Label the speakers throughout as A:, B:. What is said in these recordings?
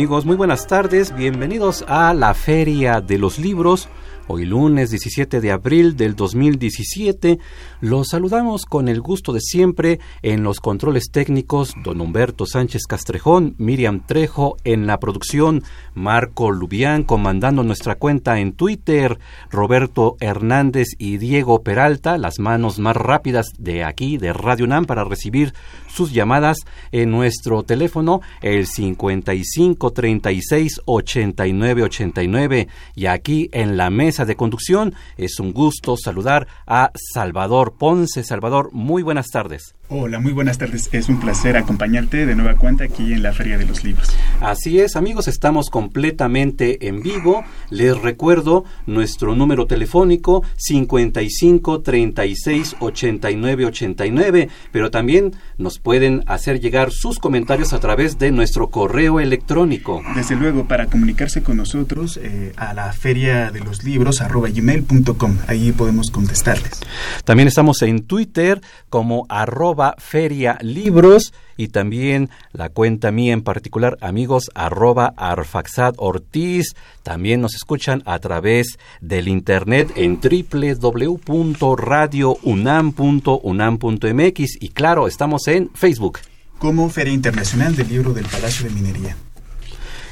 A: Amigos, muy buenas tardes, bienvenidos a la Feria de los Libros. Hoy lunes 17 de abril del 2017 los saludamos con el gusto de siempre en los controles técnicos don Humberto Sánchez Castrejón, Miriam Trejo en la producción, Marco Lubián comandando nuestra cuenta en Twitter, Roberto Hernández y Diego Peralta, las manos más rápidas de aquí de Radio UNAM para recibir sus llamadas en nuestro teléfono el 55 36 89 89 y aquí en la mesa de conducción es un gusto saludar a Salvador Ponce. Salvador, muy buenas tardes.
B: Hola, muy buenas tardes. Es un placer acompañarte de nueva cuenta aquí en la Feria de los Libros.
A: Así es, amigos, estamos completamente en vivo. Les recuerdo nuestro número telefónico 55 36 89 89, pero también nos pueden hacer llegar sus comentarios a través de nuestro correo electrónico.
B: Desde luego, para comunicarse con nosotros eh, a la Feria de los Libros arroba gmail.com. Ahí podemos contestarles.
A: También estamos en Twitter como arroba Feria Libros y también la cuenta mía en particular, amigos, arroba Arfaxad Ortiz. También nos escuchan a través del internet en www.radiounam.unam.mx y claro, estamos en Facebook.
B: Como Feria Internacional del Libro del Palacio de Minería.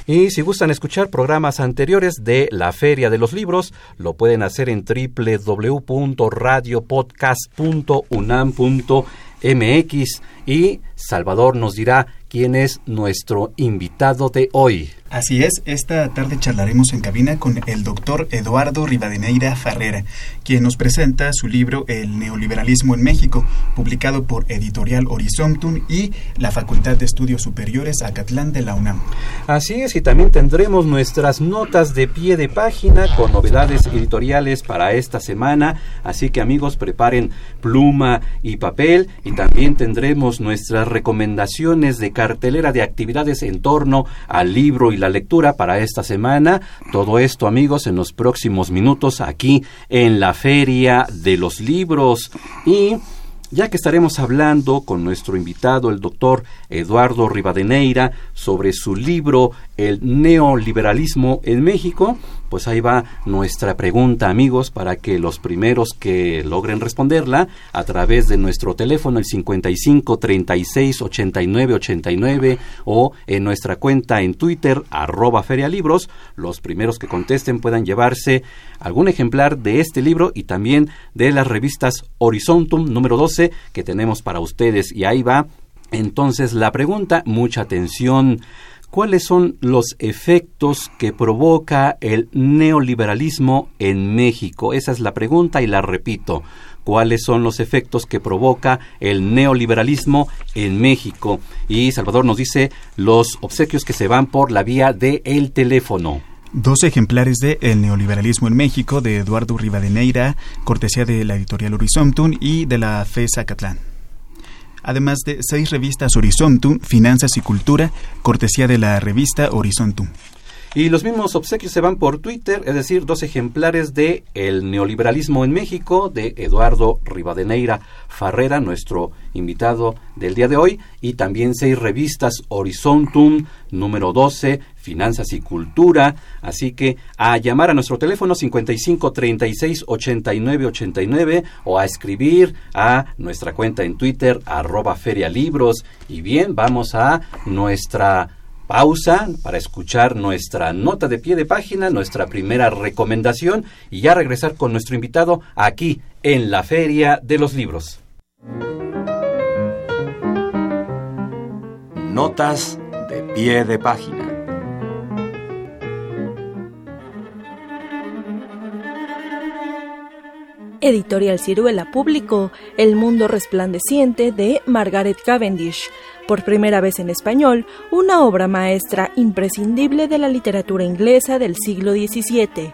A: Y si gustan escuchar programas anteriores de la Feria de los Libros, lo pueden hacer en www.radiopodcast.unam.mx MX y Salvador nos dirá quién es nuestro invitado de hoy.
B: Así es, esta tarde charlaremos en cabina con el doctor Eduardo Rivadeneira Farrera, quien nos presenta su libro El neoliberalismo en México, publicado por Editorial Horizontum y la Facultad de Estudios Superiores Acatlán de la UNAM.
A: Así es, y también tendremos nuestras notas de pie de página con novedades editoriales para esta semana, así que amigos preparen pluma y papel y también tendremos nuestras recomendaciones de cartelera de actividades en torno al libro y la lectura para esta semana. Todo esto, amigos, en los próximos minutos aquí en la Feria de los Libros. Y ya que estaremos hablando con nuestro invitado, el doctor Eduardo Rivadeneira, sobre su libro El neoliberalismo en México, pues ahí va nuestra pregunta, amigos, para que los primeros que logren responderla a través de nuestro teléfono el 55 36 89 89 o en nuestra cuenta en Twitter arroba ferialibros, los primeros que contesten puedan llevarse algún ejemplar de este libro y también de las revistas Horizontum número 12 que tenemos para ustedes. Y ahí va entonces la pregunta, mucha atención ¿Cuáles son los efectos que provoca el neoliberalismo en México? Esa es la pregunta y la repito. ¿Cuáles son los efectos que provoca el neoliberalismo en México? Y Salvador nos dice los obsequios que se van por la vía del el teléfono.
B: Dos ejemplares de El neoliberalismo en México de Eduardo Rivadeneira, cortesía de la editorial Horizontum y de la FES Acatlán además de seis revistas Horizontum, Finanzas y Cultura, cortesía de la revista Horizontum.
A: Y los mismos obsequios se van por Twitter, es decir, dos ejemplares de El neoliberalismo en México de Eduardo Rivadeneira Farrera, nuestro invitado del día de hoy, y también seis revistas Horizontum número 12, Finanzas y Cultura. Así que a llamar a nuestro teléfono 55 36 89 89 o a escribir a nuestra cuenta en Twitter arroba ferialibros. Y bien, vamos a nuestra pausa para escuchar nuestra nota de pie de página, nuestra primera recomendación y ya regresar con nuestro invitado aquí en la Feria de los Libros.
C: Notas de pie de página.
D: Editorial Ciruela publicó El mundo resplandeciente de Margaret Cavendish, por primera vez en español, una obra maestra imprescindible de la literatura inglesa del siglo XVII.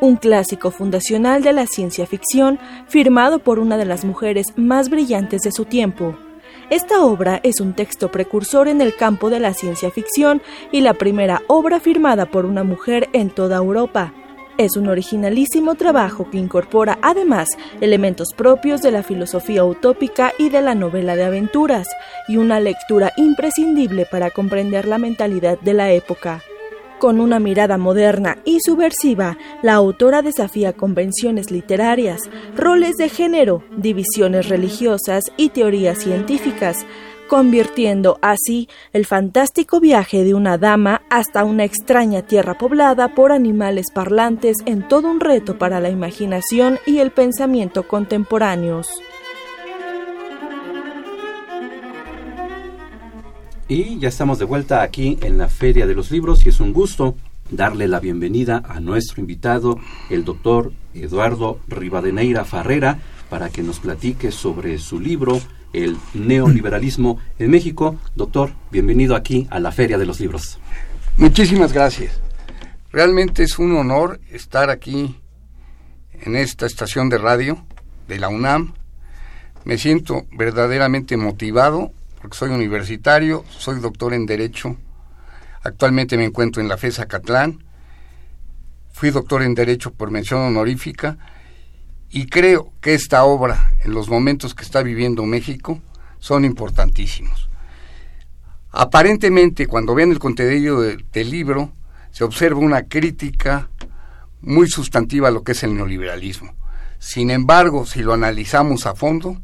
D: Un clásico fundacional de la ciencia ficción, firmado por una de las mujeres más brillantes de su tiempo. Esta obra es un texto precursor en el campo de la ciencia ficción y la primera obra firmada por una mujer en toda Europa. Es un originalísimo trabajo que incorpora además elementos propios de la filosofía utópica y de la novela de aventuras, y una lectura imprescindible para comprender la mentalidad de la época. Con una mirada moderna y subversiva, la autora desafía convenciones literarias, roles de género, divisiones religiosas y teorías científicas, convirtiendo así el fantástico viaje de una dama hasta una extraña tierra poblada por animales parlantes en todo un reto para la imaginación y el pensamiento contemporáneos.
A: Y ya estamos de vuelta aquí en la Feria de los Libros y es un gusto darle la bienvenida a nuestro invitado, el doctor Eduardo Rivadeneira Farrera, para que nos platique sobre su libro El neoliberalismo en México. Doctor, bienvenido aquí a la Feria de los Libros.
E: Muchísimas gracias. Realmente es un honor estar aquí en esta estación de radio de la UNAM. Me siento verdaderamente motivado porque soy universitario, soy doctor en Derecho. Actualmente me encuentro en la FESA Catlán. Fui doctor en Derecho por mención honorífica y creo que esta obra, en los momentos que está viviendo México, son importantísimos. Aparentemente, cuando vean el contenido del libro, se observa una crítica muy sustantiva a lo que es el neoliberalismo. Sin embargo, si lo analizamos a fondo,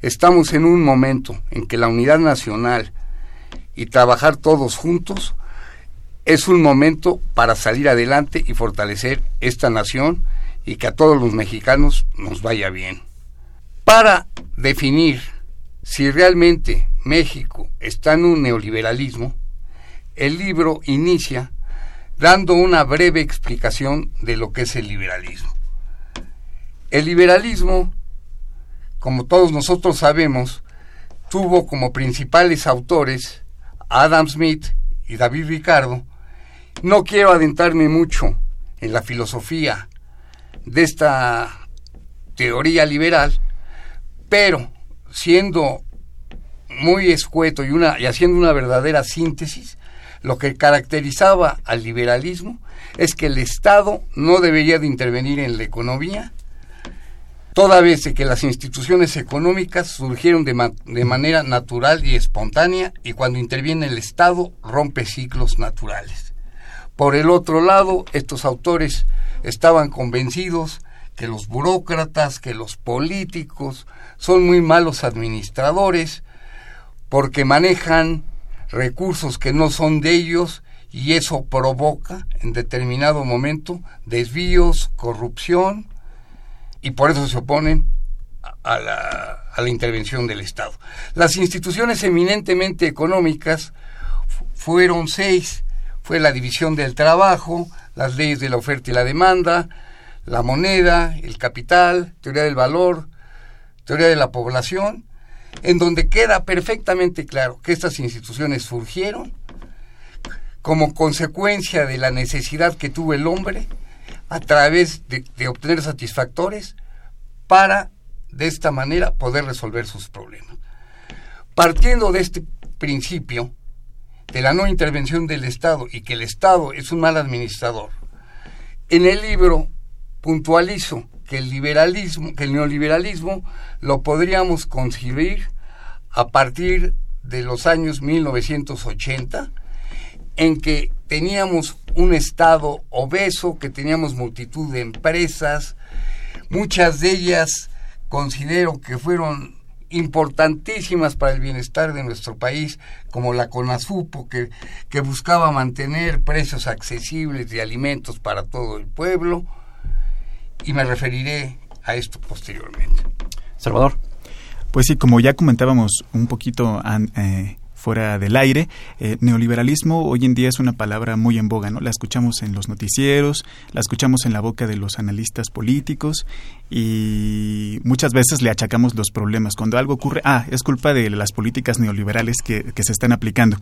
E: Estamos en un momento en que la unidad nacional y trabajar todos juntos es un momento para salir adelante y fortalecer esta nación y que a todos los mexicanos nos vaya bien. Para definir si realmente México está en un neoliberalismo, el libro inicia dando una breve explicación de lo que es el liberalismo. El liberalismo como todos nosotros sabemos, tuvo como principales autores Adam Smith y David Ricardo. No quiero adentrarme mucho en la filosofía de esta teoría liberal, pero siendo muy escueto y, una, y haciendo una verdadera síntesis, lo que caracterizaba al liberalismo es que el Estado no debería de intervenir en la economía, toda vez que las instituciones económicas surgieron de, de, manera natural y espontánea y cuando interviene el Estado rompe ciclos naturales. Por el otro lado, estos autores estaban convencidos que los burócratas, que los políticos son muy malos administradores porque manejan recursos que no son de ellos y eso provoca en determinado momento desvíos, corrupción, y por eso se oponen a la, a la intervención del Estado. Las instituciones eminentemente económicas fueron seis. Fue la división del trabajo, las leyes de la oferta y la demanda, la moneda, el capital, teoría del valor, teoría de la población, en donde queda perfectamente claro que estas instituciones surgieron como consecuencia de la necesidad que tuvo el hombre a través de, obtener satisfactores para de esta manera poder resolver sus problemas. Partiendo de este principio de la no intervención del Estado y que el Estado es un mal administrador, en el libro puntualizo que el liberalismo, que el neoliberalismo lo podríamos concebir a partir de los años 1980 en que teníamos un Estado obeso, que teníamos multitud de empresas, muchas de ellas considero que fueron importantísimas para el bienestar de nuestro país, como la CONASUPO, que, que buscaba mantener precios accesibles de alimentos para todo el pueblo, y me referiré a esto posteriormente.
A: Salvador.
B: Pues sí, como ya comentábamos un poquito eh, fuera del aire. Eh, neoliberalismo hoy en día es una palabra muy en boga, ¿no? La escuchamos en los noticieros, la escuchamos en la boca de los analistas políticos y muchas veces le achacamos los problemas. Cuando algo ocurre, ah, es culpa de las políticas neoliberales que, que se están aplicando.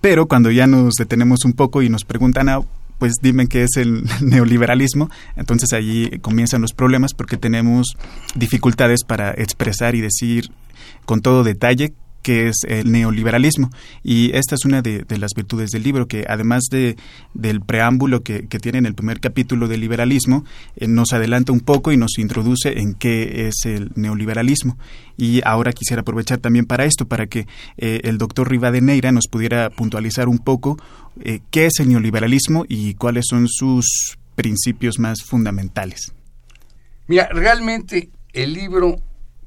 B: Pero cuando ya nos detenemos un poco y nos preguntan, ah, pues dime qué es el neoliberalismo, entonces allí comienzan los problemas porque tenemos dificultades para expresar y decir con todo detalle que es el neoliberalismo. Y esta es una de, las virtudes del libro, que además de, del preámbulo que, tiene en el primer capítulo del liberalismo, eh, nos adelanta un poco y nos introduce en qué es el neoliberalismo. Y ahora quisiera aprovechar también para esto, para que eh, el doctor Rivadeneira nos pudiera puntualizar un poco eh, qué es el neoliberalismo y cuáles son sus principios más fundamentales.
E: Mira, realmente el libro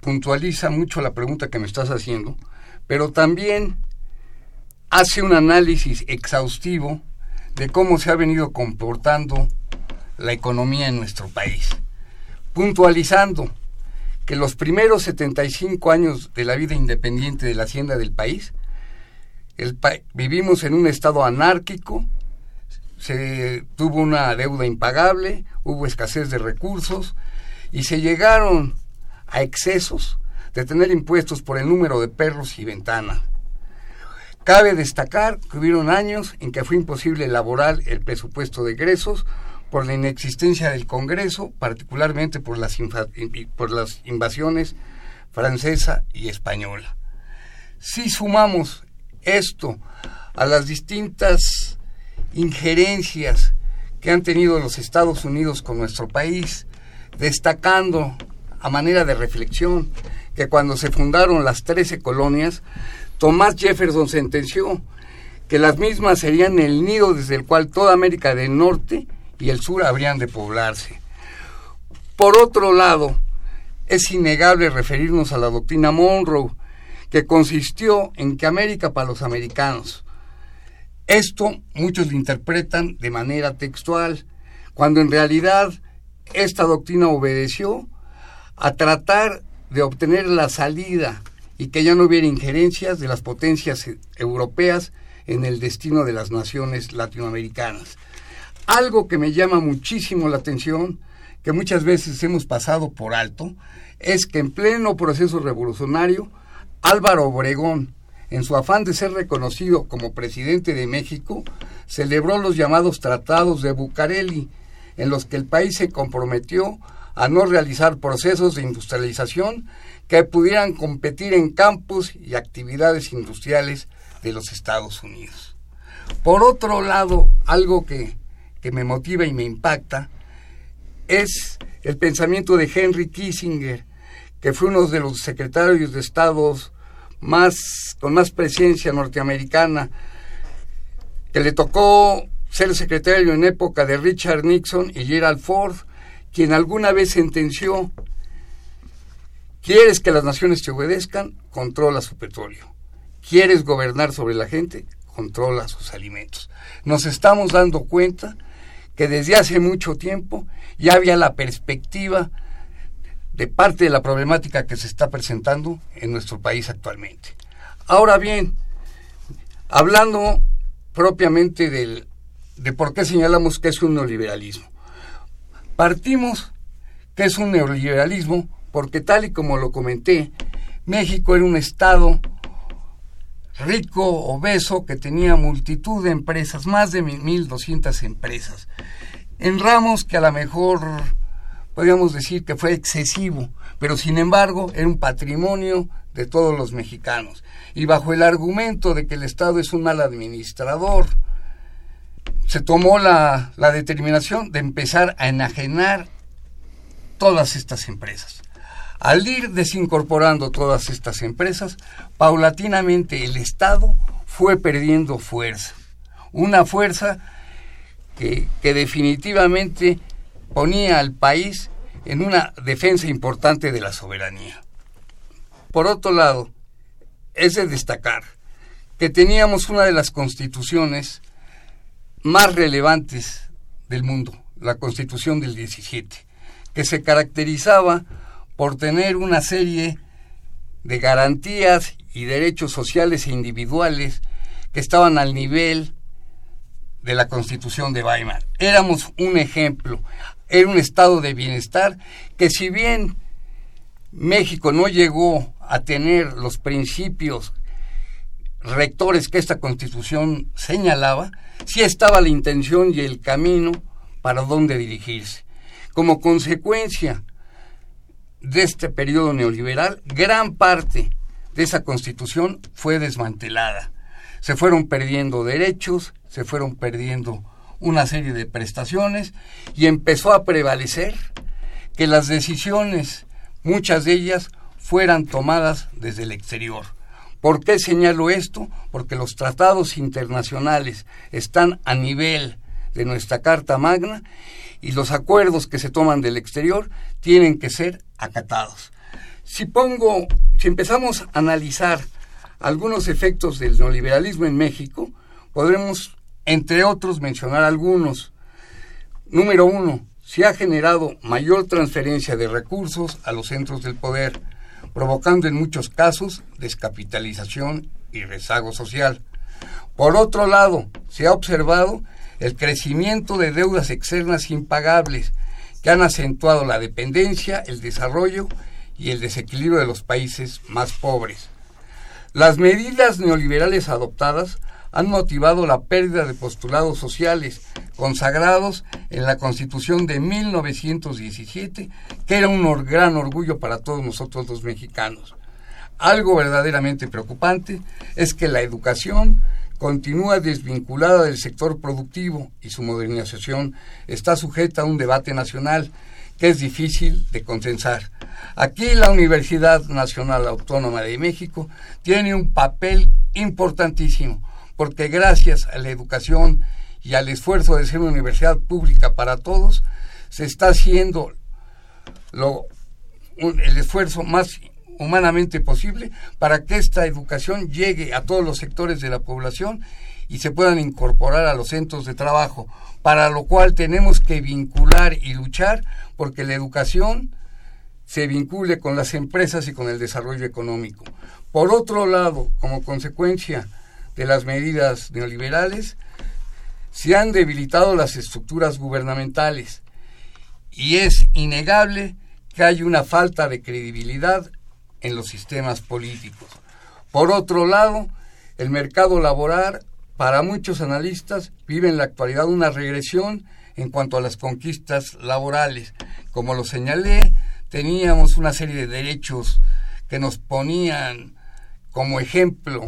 E: puntualiza mucho la pregunta que me estás haciendo, pero también hace un análisis exhaustivo de cómo se ha venido comportando la economía en nuestro país, puntualizando que los primeros 75 años de la vida independiente de la hacienda del país, vivimos en un estado anárquico, se tuvo una deuda impagable, hubo escasez de recursos y se llegaron a excesos de tener impuestos por el número de perros y ventana. Cabe destacar que hubieron años en que fue imposible elaborar el presupuesto de egresos por la inexistencia del Congreso, particularmente por las, por las invasiones francesa y española. Si sumamos esto a las distintas injerencias que han tenido los Estados Unidos con nuestro país, destacando a manera de reflexión que cuando se fundaron las trece colonias, Thomas Jefferson sentenció que las mismas serían el nido desde el cual toda América del Norte y el Sur habrían de poblarse. Por otro lado, es innegable referirnos a la doctrina Monroe, que consistió en que América para los americanos. Esto muchos lo interpretan de manera textual, cuando en realidad esta doctrina obedeció a tratar de obtener la salida y que ya no hubiera injerencias de las potencias europeas en el destino de las naciones latinoamericanas. Algo que me llama muchísimo la atención, que muchas veces hemos pasado por alto, es que en pleno proceso revolucionario, Álvaro Obregón, en su afán de ser reconocido como presidente de México, celebró los llamados tratados de Bucareli, en los que el país se comprometió a no realizar procesos de industrialización que pudieran competir en campos y actividades industriales de los Estados Unidos. Por otro lado, algo que, que me motiva y me impacta es el pensamiento de Henry Kissinger, que fue uno de los secretarios de Estados más, con más presencia norteamericana, que le tocó ser secretario en época de Richard Nixon y Gerald Ford, quien alguna vez sentenció, quieres que las naciones te obedezcan, controla su petróleo. Quieres gobernar sobre la gente, controla sus alimentos. Nos estamos dando cuenta que desde hace mucho tiempo ya había la perspectiva de parte de la problemática que se está presentando en nuestro país actualmente. Ahora bien, hablando propiamente del, de por qué señalamos que es un neoliberalismo. Partimos que es un neoliberalismo porque tal y como lo comenté, México era un estado rico, obeso, que tenía multitud de empresas, más de 1.200 empresas, en ramos que a lo mejor podríamos decir que fue excesivo, pero sin embargo era un patrimonio de todos los mexicanos. Y bajo el argumento de que el Estado es un mal administrador, se tomó la, determinación de empezar a enajenar todas estas empresas. Al ir desincorporando todas estas empresas, paulatinamente el Estado fue perdiendo fuerza. Una fuerza que, que, definitivamente ponía al país en una defensa importante de la soberanía. Por otro lado, es de destacar que teníamos una de las constituciones más relevantes del mundo, la Constitución del 17, que se caracterizaba por tener una serie de garantías y derechos sociales e individuales que estaban al nivel de la Constitución de Weimar. Éramos un ejemplo, era un estado de bienestar que si bien México no llegó a tener los principios rectores que esta constitución señalaba, sí estaba la intención y el camino para dónde dirigirse. Como consecuencia de este periodo neoliberal, gran parte de esa constitución fue desmantelada. Se fueron perdiendo derechos, se fueron perdiendo una serie de prestaciones y empezó a prevalecer que las decisiones, muchas de ellas, fueran tomadas desde el exterior. ¿Por qué señalo esto? Porque los tratados internacionales están a nivel de nuestra Carta Magna y los acuerdos que se toman del exterior tienen que ser acatados. Si pongo, si empezamos a analizar algunos efectos del neoliberalismo en México, podremos, entre otros, mencionar algunos. Número uno, se ha generado mayor transferencia de recursos a los centros del poder, provocando en muchos casos descapitalización y rezago social. Por otro lado, se ha observado el crecimiento de deudas externas impagables que han acentuado la dependencia, el desarrollo y el desequilibrio de los países más pobres. Las medidas neoliberales adoptadas han motivado la pérdida de postulados sociales consagrados en la Constitución de 1917, que era un gran orgullo para todos nosotros los mexicanos. Algo verdaderamente preocupante es que la educación continúa desvinculada del sector productivo y su modernización está sujeta a un debate nacional que es difícil de consensar. Aquí la Universidad Nacional Autónoma de México tiene un papel importantísimo, porque gracias a la educación y al esfuerzo de ser una universidad pública para todos, se está haciendo lo, el esfuerzo más humanamente posible para que esta educación llegue a todos los sectores de la población y se puedan incorporar a los centros de trabajo, para lo cual tenemos que vincular y luchar porque la educación se vincule con las empresas y con el desarrollo económico. Por otro lado, como consecuencia de las medidas neoliberales, se han debilitado las estructuras gubernamentales y es innegable que hay una falta de credibilidad en los sistemas políticos. Por otro lado, el mercado laboral, para muchos analistas, vive en la actualidad una regresión en cuanto a las conquistas laborales. Como lo señalé, teníamos una serie de derechos que nos ponían como ejemplo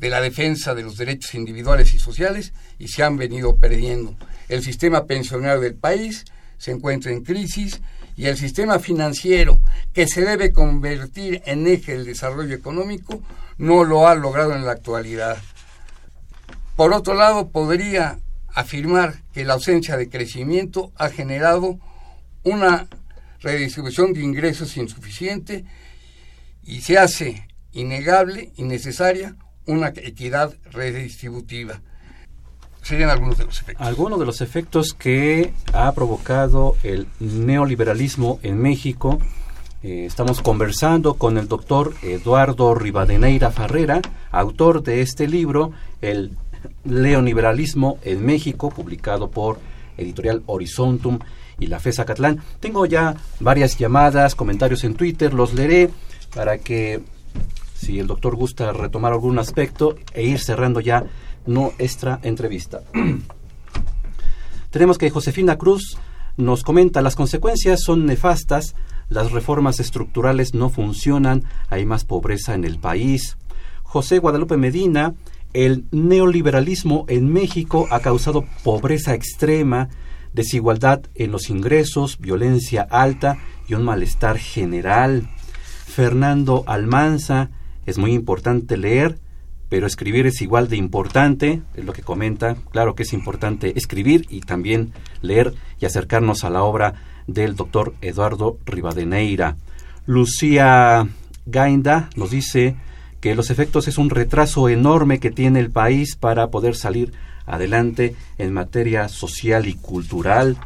E: de la defensa de los derechos individuales y sociales y se han venido perdiendo. El sistema pensionario del país se encuentra en crisis y el sistema financiero que se debe convertir en eje del desarrollo económico no lo ha logrado en la actualidad. Por otro lado, podría afirmar que la ausencia de crecimiento ha generado una redistribución de ingresos insuficiente y se hace innegable y necesaria una equidad redistributiva serían algunos de los efectos.
A: Algunos de los efectos que ha provocado el neoliberalismo en México. Eh, estamos conversando con el doctor Eduardo Rivadeneira Farrera, autor de este libro, El neoliberalismo en México, publicado por Editorial Horizontum y la FESA Catlán. Tengo ya varias llamadas, comentarios en Twitter, los leeré para que si el doctor gusta retomar algún aspecto e ir cerrando ya nuestra entrevista. Tenemos que Josefina Cruz nos comenta las consecuencias son nefastas, las reformas estructurales no funcionan, hay más pobreza en el país. José Guadalupe Medina, el neoliberalismo en México ha causado pobreza extrema, desigualdad en los ingresos, violencia alta y un malestar general. Fernando Almanza, es muy importante leer pero escribir es igual de importante, es lo que comenta, claro que es importante escribir y también leer y acercarnos a la obra del doctor Eduardo Rivadeneira. Lucía Gainda nos dice que los efectos es un retraso enorme que tiene el país para poder salir adelante en materia social y cultural.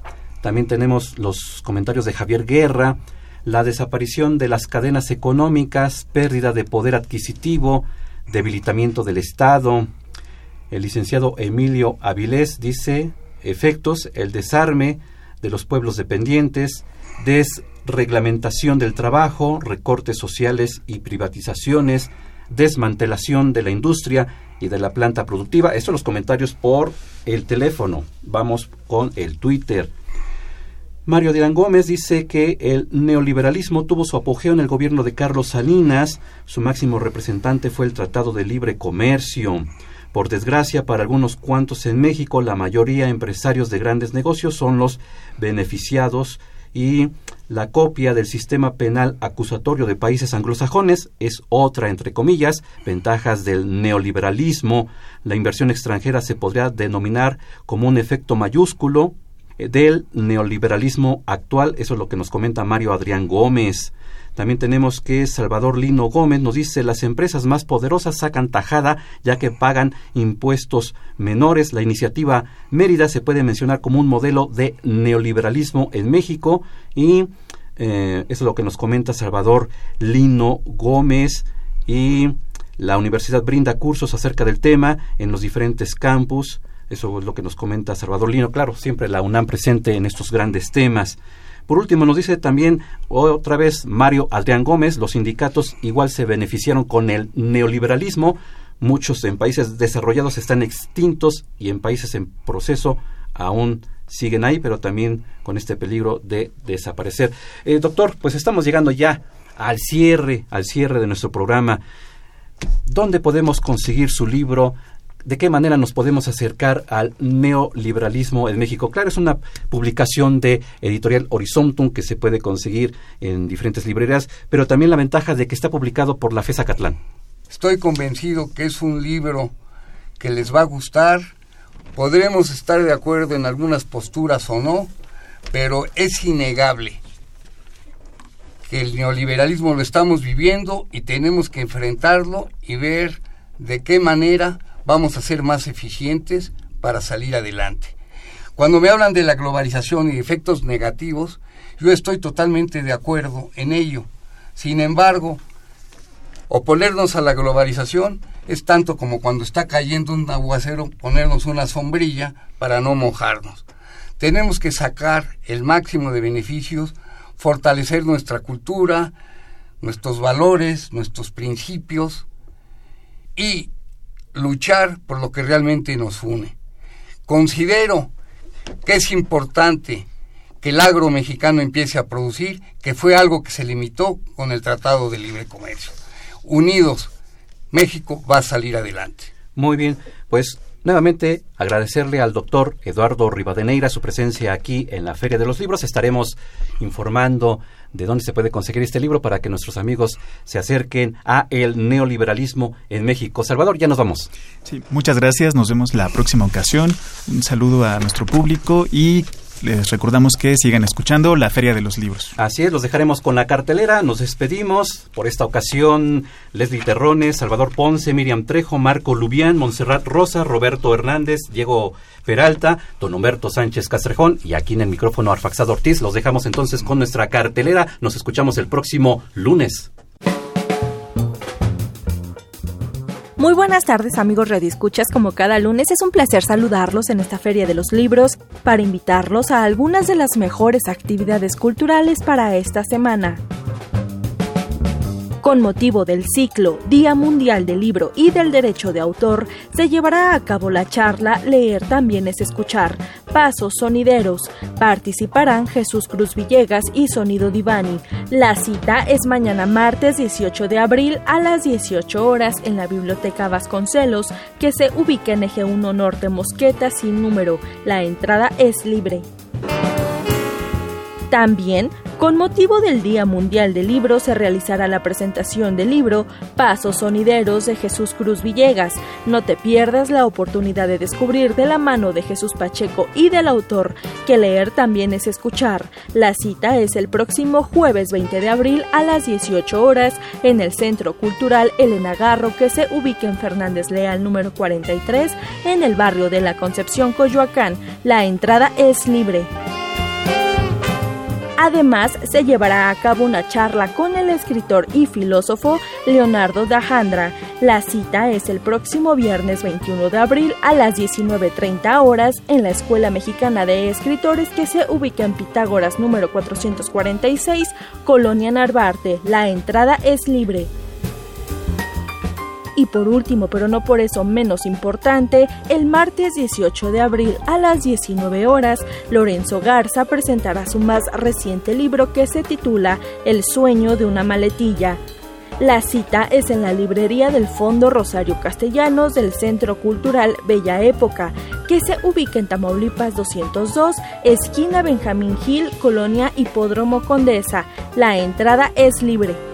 A: También tenemos los comentarios de Javier Guerra. La desaparición de las cadenas económicas, pérdida de poder adquisitivo, debilitamiento del Estado. El licenciado Emilio Avilés dice efectos, el desarme de los pueblos dependientes, desreglamentación del trabajo, recortes sociales y privatizaciones, desmantelación de la industria y de la planta productiva. Estos son los comentarios por el teléfono. Vamos con el Twitter. Mario Dirán Gómez dice que el neoliberalismo tuvo su apogeo en el gobierno de Carlos Salinas. Su máximo representante fue el Tratado de Libre Comercio. Por desgracia, para algunos cuantos en México, la mayoría empresarios de grandes negocios son los beneficiados y la copia del sistema penal acusatorio de países anglosajones es otra, entre comillas, ventajas del neoliberalismo. La inversión extranjera se podría denominar como un efecto mayúsculo del neoliberalismo actual. Eso es lo que nos comenta Mario Adrián Gómez. También tenemos que Salvador Lino Gómez nos dice las empresas más poderosas sacan tajada ya que pagan impuestos menores. La iniciativa Mérida se puede mencionar como un modelo de neoliberalismo en México y eh, eso es lo que nos comenta Salvador Lino Gómez y la universidad brinda cursos acerca del tema en los diferentes campus. Eso es lo que nos comenta Salvador Lino. Claro, siempre la UNAM presente en estos grandes temas. Por último, nos dice también otra vez Mario Adrián Gómez, los sindicatos igual se beneficiaron con el neoliberalismo. Muchos en países desarrollados están extintos y en países en proceso aún siguen ahí, pero también con este peligro de desaparecer. Eh, doctor, pues estamos llegando ya al cierre, al cierre de nuestro programa. ¿Dónde podemos conseguir su libro? De qué manera nos podemos acercar al neoliberalismo en México. Claro, es una publicación de editorial Horizontum que se puede conseguir en diferentes librerías, pero también la ventaja de que está publicado por la FESA Catlán.
E: Estoy convencido que es un libro que les va a gustar. Podremos estar de acuerdo en algunas posturas o no, pero es innegable que el neoliberalismo lo estamos viviendo y tenemos que enfrentarlo y ver de qué manera vamos a ser más eficientes para salir adelante. Cuando me hablan de la globalización y efectos negativos, yo estoy totalmente de acuerdo en ello. Sin embargo, oponernos a la globalización es tanto como cuando está cayendo un aguacero ponernos una sombrilla para no mojarnos. Tenemos que sacar el máximo de beneficios, fortalecer nuestra cultura, nuestros valores, nuestros principios y luchar por lo que realmente nos une. Considero que es importante que el agro mexicano empiece a producir, que fue algo que se limitó con el Tratado de Libre Comercio. Unidos, México va a salir adelante.
A: Muy bien, pues Nuevamente, agradecerle al doctor Eduardo Rivadeneira su presencia aquí en la Feria de los Libros. Estaremos informando de dónde se puede conseguir este libro para que nuestros amigos se acerquen a el neoliberalismo en México. Salvador, ya nos vamos.
B: Sí, muchas gracias. Nos vemos la próxima ocasión. Un saludo a nuestro público y les recordamos que sigan escuchando la Feria de los Libros.
A: Así es, los dejaremos con la cartelera. Nos despedimos. Por esta ocasión, Leslie Terrones, Salvador Ponce, Miriam Trejo, Marco Lubián, Montserrat Rosa, Roberto Hernández, Diego Peralta, Don Humberto Sánchez Castrejón y aquí en el micrófono Arfaxado Ortiz. Los dejamos entonces con nuestra cartelera. Nos escuchamos el próximo lunes.
D: Muy buenas tardes amigos rediscuchas, como cada lunes es un placer saludarlos en esta Feria de los Libros para invitarlos a algunas de las mejores actividades culturales para esta semana. Con motivo del ciclo Día Mundial del Libro y del Derecho de Autor, se llevará a cabo la charla Leer también es escuchar, Pasos Sonideros. Participarán Jesús Cruz Villegas y Sonido Divani. La cita es mañana martes 18 de abril a las 18 horas en la Biblioteca Vasconcelos, que se ubica en Eje 1 Norte Mosqueta sin número. La entrada es libre. También con motivo del Día Mundial del Libro se realizará la presentación del libro Pasos Sonideros de Jesús Cruz Villegas. No te pierdas la oportunidad de descubrir de la mano de Jesús Pacheco y del autor que leer también es escuchar. La cita es el próximo jueves 20 de abril a las 18 horas en el Centro Cultural Elena Garro que se ubica en Fernández Leal número 43 en el barrio de la Concepción Coyoacán. La entrada es libre. Además, se llevará a cabo una charla con el escritor y filósofo Leonardo Dajandra. La cita es el próximo viernes 21 de abril a las 19.30 horas en la Escuela Mexicana de Escritores que se ubica en Pitágoras número 446, Colonia Narvarte. La entrada es libre. Y por último, pero no por eso menos importante, el martes 18 de abril a las 19 horas, Lorenzo Garza presentará su más reciente libro que se titula El sueño de una maletilla. La cita es en la librería del Fondo Rosario Castellanos del Centro Cultural Bella Época, que se ubica en Tamaulipas 202, esquina Benjamín Gil, Colonia Hipódromo Condesa. La entrada es libre.